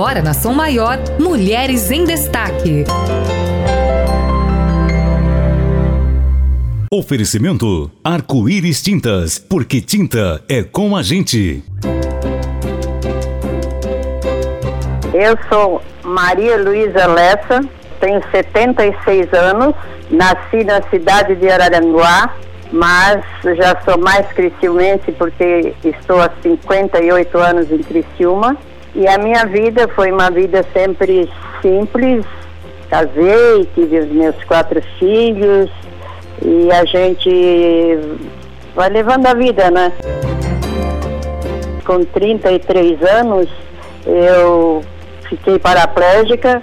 Agora na Som Maior, Mulheres em Destaque. Oferecimento Arco-Íris Tintas, porque tinta é com a gente. Eu sou Maria Luísa Lessa, tenho 76 anos, nasci na cidade de Araranguá, mas já sou mais criciumense porque estou há 58 anos em Criciúma. E a minha vida foi uma vida sempre simples. Casei, tive os meus quatro filhos e a gente vai levando a vida, né? Com 33 anos, eu fiquei paraplégica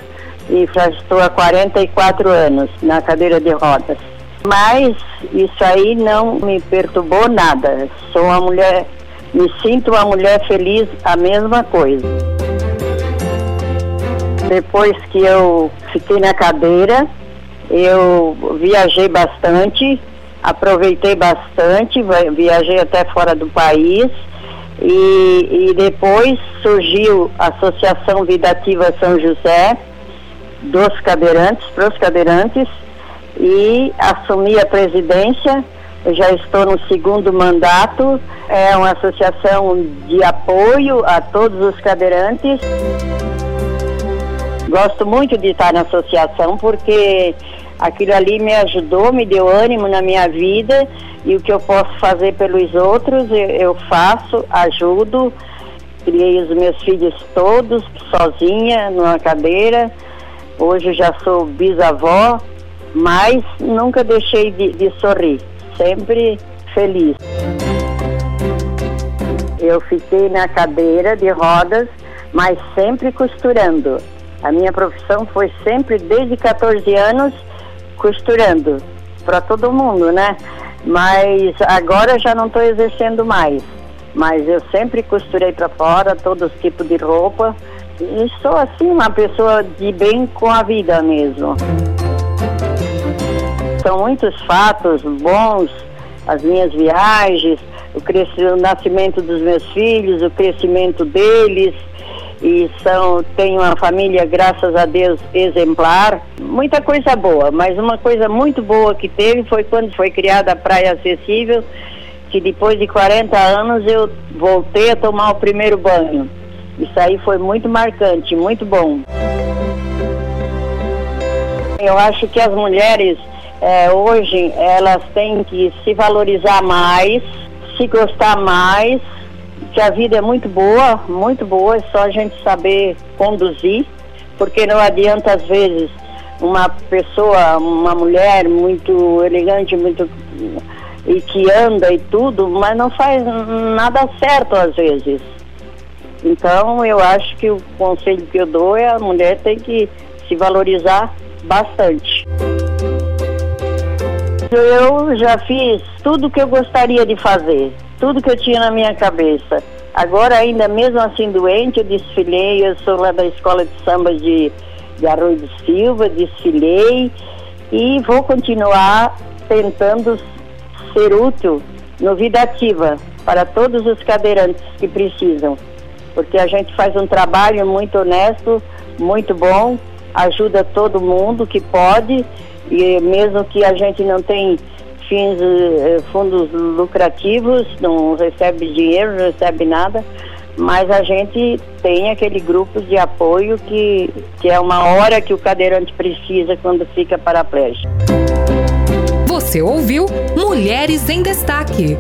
e já estou há 44 anos na cadeira de rodas. Mas isso aí não me perturbou nada. Sou uma mulher, me sinto uma mulher feliz, a mesma coisa. Depois que eu fiquei na cadeira, eu viajei bastante, aproveitei bastante, viajei até fora do país e, e depois surgiu a Associação Vidativa São José dos cadeirantes, para os cadeirantes, e assumi a presidência. Eu já estou no segundo mandato. É uma associação de apoio a todos os cadeirantes. Gosto muito de estar na associação porque aquilo ali me ajudou, me deu ânimo na minha vida e o que eu posso fazer pelos outros eu, faço, ajudo. Criei os meus filhos todos sozinha numa cadeira. Hoje já sou bisavó, mas nunca deixei de, de sorrir, sempre feliz. Eu fiquei na cadeira de rodas, mas sempre costurando. A minha profissão foi sempre, desde 14 anos, costurando para todo mundo, né? Mas agora já não estou exercendo mais. Mas eu sempre costurei para fora, todos os tipos de roupa. E sou assim, uma pessoa de bem com a vida mesmo. São muitos fatos bons, as minhas viagens, o, o nascimento dos meus filhos, o crescimento deles, e são tenho uma família graças a Deus exemplar. Muita coisa boa mas uma coisa muito boa que teve foi quando foi criada a praia acessível que depois de 40 anos eu voltei a tomar o primeiro banho. Isso aí foi muito marcante muito bom. Eu acho que as mulheres é, hoje elas têm que se valorizar mais se gostar mais que a vida é muito boa, muito boa, é só a gente saber conduzir, porque não adianta às vezes uma pessoa, uma mulher muito elegante, muito e que anda e tudo, mas não faz nada certo às vezes. Então eu acho que o conselho que eu dou é a mulher tem que se valorizar bastante. Eu já fiz tudo o que eu gostaria de fazer tudo que eu tinha na minha cabeça. Agora, ainda mesmo assim doente, eu desfilei, eu sou lá da escola de samba de, de Arroio do Silva, desfilei e vou continuar tentando ser útil no Vida Ativa para todos os cadeirantes que precisam, porque a gente faz um trabalho muito honesto, muito bom, ajuda todo mundo que pode e mesmo que a gente não tenha fins eh, fundos lucrativos, não recebe dinheiro, não recebe nada, mas a gente tem aquele grupo de apoio que, que é uma hora que o cadeirante precisa quando fica paraplégico. Você ouviu Mulheres em Destaque.